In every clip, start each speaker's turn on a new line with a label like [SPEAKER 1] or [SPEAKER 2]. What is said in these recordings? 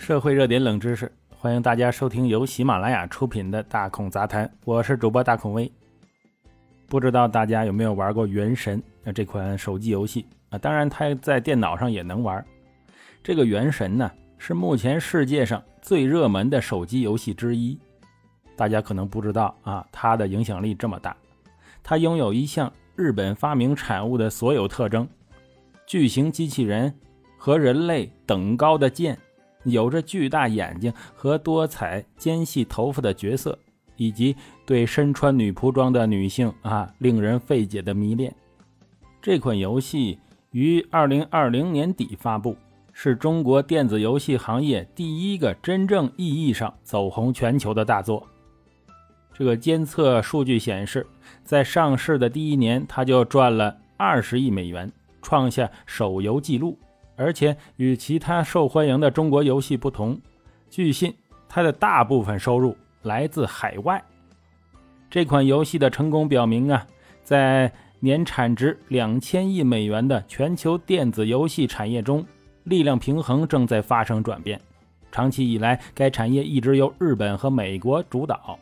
[SPEAKER 1] 社会热点冷知识，欢迎大家收听由喜马拉雅出品的《大孔杂谈》，我是主播大孔威。不知道大家有没有玩过《原神》啊这款手机游戏啊？当然，它在电脑上也能玩。这个《原神》呢，是目前世界上最热门的手机游戏之一。大家可能不知道啊，它的影响力这么大。它拥有一项日本发明产物的所有特征：巨型机器人和人类等高的剑。有着巨大眼睛和多彩尖细头发的角色，以及对身穿女仆装的女性啊令人费解的迷恋。这款游戏于二零二零年底发布，是中国电子游戏行业第一个真正意义上走红全球的大作。这个监测数据显示，在上市的第一年，它就赚了二十亿美元，创下手游纪录。而且与其他受欢迎的中国游戏不同，据信它的大部分收入来自海外。这款游戏的成功表明啊，在年产值两千亿美元的全球电子游戏产业中，力量平衡正在发生转变。长期以来，该产业一直由日本和美国主导。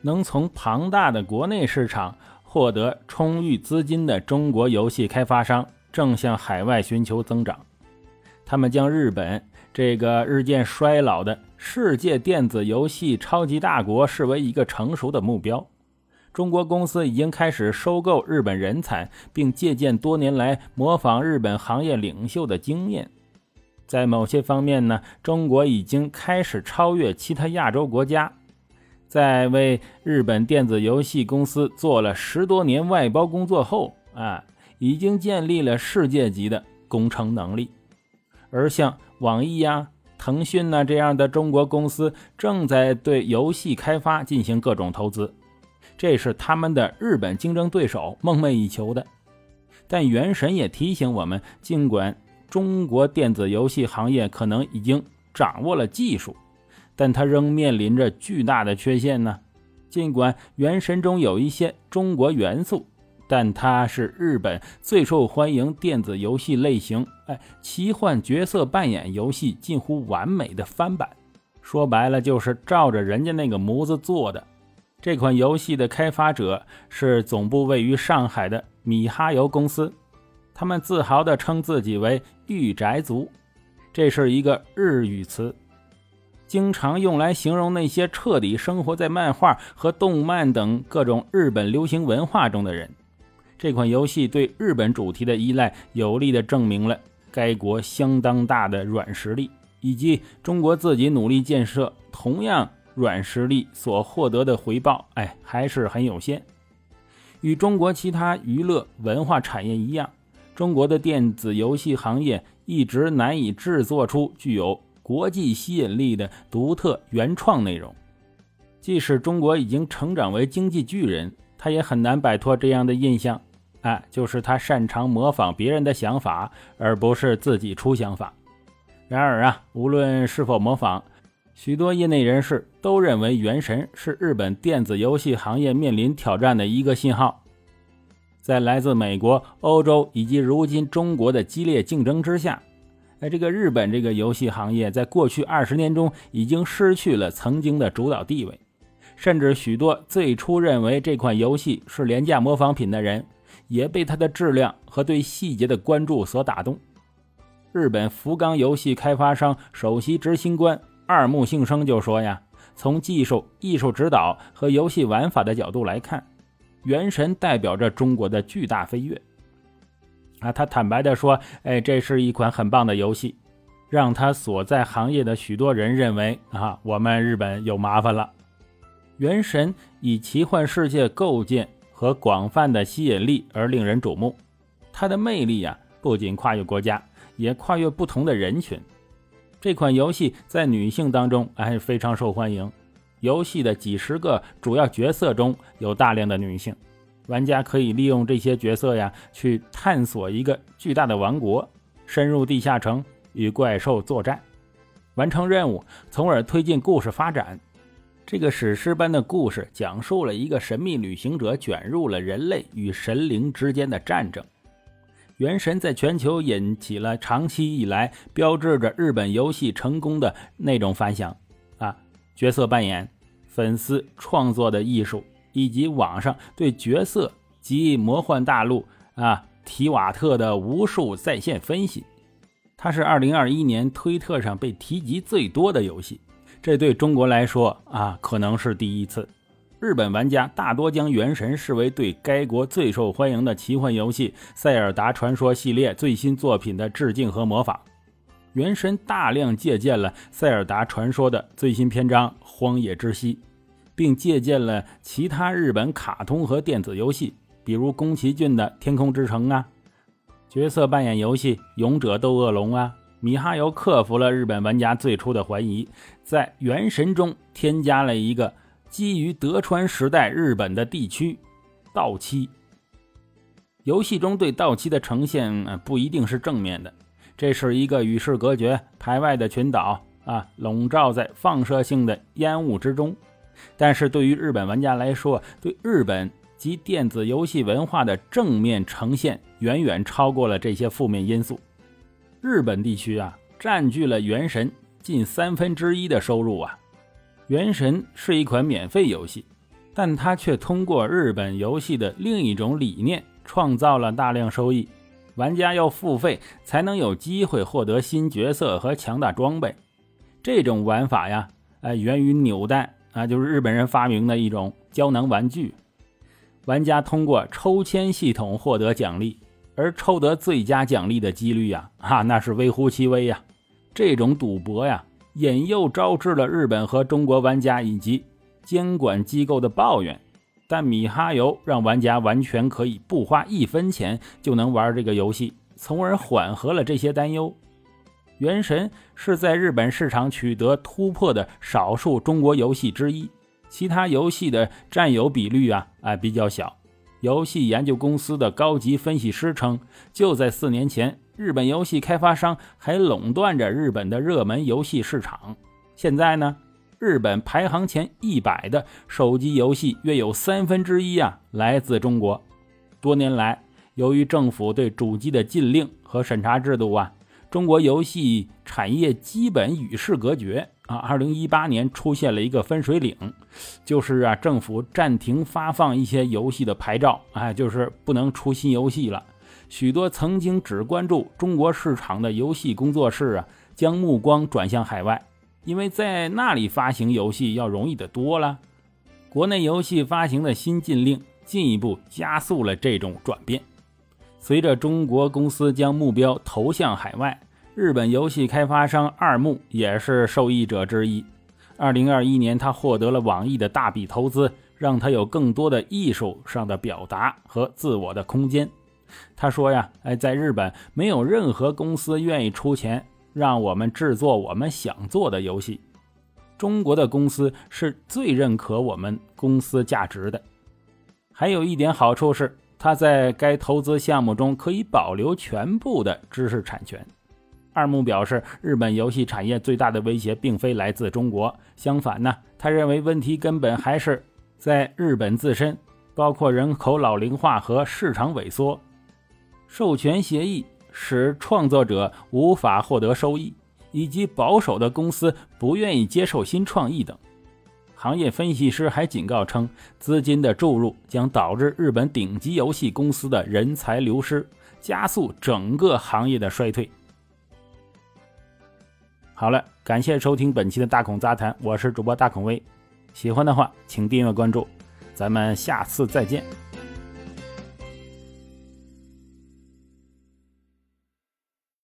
[SPEAKER 1] 能从庞大的国内市场获得充裕资金的中国游戏开发商，正向海外寻求增长。他们将日本这个日渐衰老的世界电子游戏超级大国视为一个成熟的目标。中国公司已经开始收购日本人才，并借鉴多年来模仿日本行业领袖的经验。在某些方面呢，中国已经开始超越其他亚洲国家。在为日本电子游戏公司做了十多年外包工作后，啊，已经建立了世界级的工程能力。而像网易呀、腾讯呐这样的中国公司，正在对游戏开发进行各种投资，这是他们的日本竞争对手梦寐以求的。但原神也提醒我们，尽管中国电子游戏行业可能已经掌握了技术，但它仍面临着巨大的缺陷呢。尽管原神中有一些中国元素。但它是日本最受欢迎电子游戏类型，哎，奇幻角色扮演游戏近乎完美的翻版。说白了就是照着人家那个模子做的。这款游戏的开发者是总部位于上海的米哈游公司，他们自豪地称自己为“御宅族”，这是一个日语词，经常用来形容那些彻底生活在漫画和动漫等各种日本流行文化中的人。这款游戏对日本主题的依赖，有力地证明了该国相当大的软实力，以及中国自己努力建设同样软实力所获得的回报，哎，还是很有限。与中国其他娱乐文化产业一样，中国的电子游戏行业一直难以制作出具有国际吸引力的独特原创内容。即使中国已经成长为经济巨人，他也很难摆脱这样的印象。哎，就是他擅长模仿别人的想法，而不是自己出想法。然而啊，无论是否模仿，许多业内人士都认为《原神》是日本电子游戏行业面临挑战的一个信号。在来自美国、欧洲以及如今中国的激烈竞争之下，哎，这个日本这个游戏行业在过去二十年中已经失去了曾经的主导地位，甚至许多最初认为这款游戏是廉价模仿品的人。也被它的质量和对细节的关注所打动。日本福冈游戏开发商首席执行官二木幸生就说：“呀，从技术、艺术指导和游戏玩法的角度来看，《原神》代表着中国的巨大飞跃。”啊，他坦白地说：“哎，这是一款很棒的游戏，让他所在行业的许多人认为啊，我们日本有麻烦了。”《原神》以奇幻世界构建。和广泛的吸引力而令人瞩目，它的魅力呀，不仅跨越国家，也跨越不同的人群。这款游戏在女性当中还非常受欢迎，游戏的几十个主要角色中有大量的女性，玩家可以利用这些角色呀，去探索一个巨大的王国，深入地下城与怪兽作战，完成任务，从而推进故事发展。这个史诗般的故事讲述了一个神秘旅行者卷入了人类与神灵之间的战争。原神》在全球引起了长期以来标志着日本游戏成功的那种反响啊，角色扮演、粉丝创作的艺术，以及网上对角色及魔幻大陆啊提瓦特的无数在线分析。它是2021年推特上被提及最多的游戏，这对中国来说啊，可能是第一次。日本玩家大多将《原神》视为对该国最受欢迎的奇幻游戏《塞尔达传说》系列最新作品的致敬和模仿。《原神》大量借鉴了《塞尔达传说》的最新篇章《荒野之息》，并借鉴了其他日本卡通和电子游戏，比如宫崎骏的《天空之城》啊。角色扮演游戏《勇者斗恶龙》啊，米哈游克服了日本玩家最初的怀疑，在《原神》中添加了一个基于德川时代日本的地区——稻妻。游戏中对稻妻的呈现不一定是正面的，这是一个与世隔绝、排外的群岛啊，笼罩在放射性的烟雾之中。但是对于日本玩家来说，对日本。及电子游戏文化的正面呈现远远超过了这些负面因素。日本地区啊，占据了《原神》近三分之一的收入啊。《原神》是一款免费游戏，但它却通过日本游戏的另一种理念，创造了大量收益。玩家要付费才能有机会获得新角色和强大装备。这种玩法呀，呃，源于扭蛋啊，就是日本人发明的一种胶囊玩具。玩家通过抽签系统获得奖励，而抽得最佳奖励的几率呀，哈，那是微乎其微呀。这种赌博呀，引诱招致了日本和中国玩家以及监管机构的抱怨。但米哈游让玩家完全可以不花一分钱就能玩这个游戏，从而缓和了这些担忧。原神是在日本市场取得突破的少数中国游戏之一。其他游戏的占有比率啊，哎比较小。游戏研究公司的高级分析师称，就在四年前，日本游戏开发商还垄断着日本的热门游戏市场。现在呢，日本排行前一百的手机游戏约有三分之一啊来自中国。多年来，由于政府对主机的禁令和审查制度啊，中国游戏产业基本与世隔绝。啊，二零一八年出现了一个分水岭，就是啊，政府暂停发放一些游戏的牌照，哎，就是不能出新游戏了。许多曾经只关注中国市场的游戏工作室啊，将目光转向海外，因为在那里发行游戏要容易得多了。国内游戏发行的新禁令进一步加速了这种转变。随着中国公司将目标投向海外。日本游戏开发商二木也是受益者之一。二零二一年，他获得了网易的大笔投资，让他有更多的艺术上的表达和自我的空间。他说呀，哎，在日本没有任何公司愿意出钱让我们制作我们想做的游戏。中国的公司是最认可我们公司价值的。还有一点好处是，他在该投资项目中可以保留全部的知识产权。二木表示，日本游戏产业最大的威胁并非来自中国，相反呢，他认为问题根本还是在日本自身，包括人口老龄化和市场萎缩、授权协议使创作者无法获得收益，以及保守的公司不愿意接受新创意等。行业分析师还警告称，资金的注入将导致日本顶级游戏公司的人才流失，加速整个行业的衰退。好了，感谢收听本期的大孔杂谈，我是主播大孔威。喜欢的话，请订阅关注，咱们下次再见。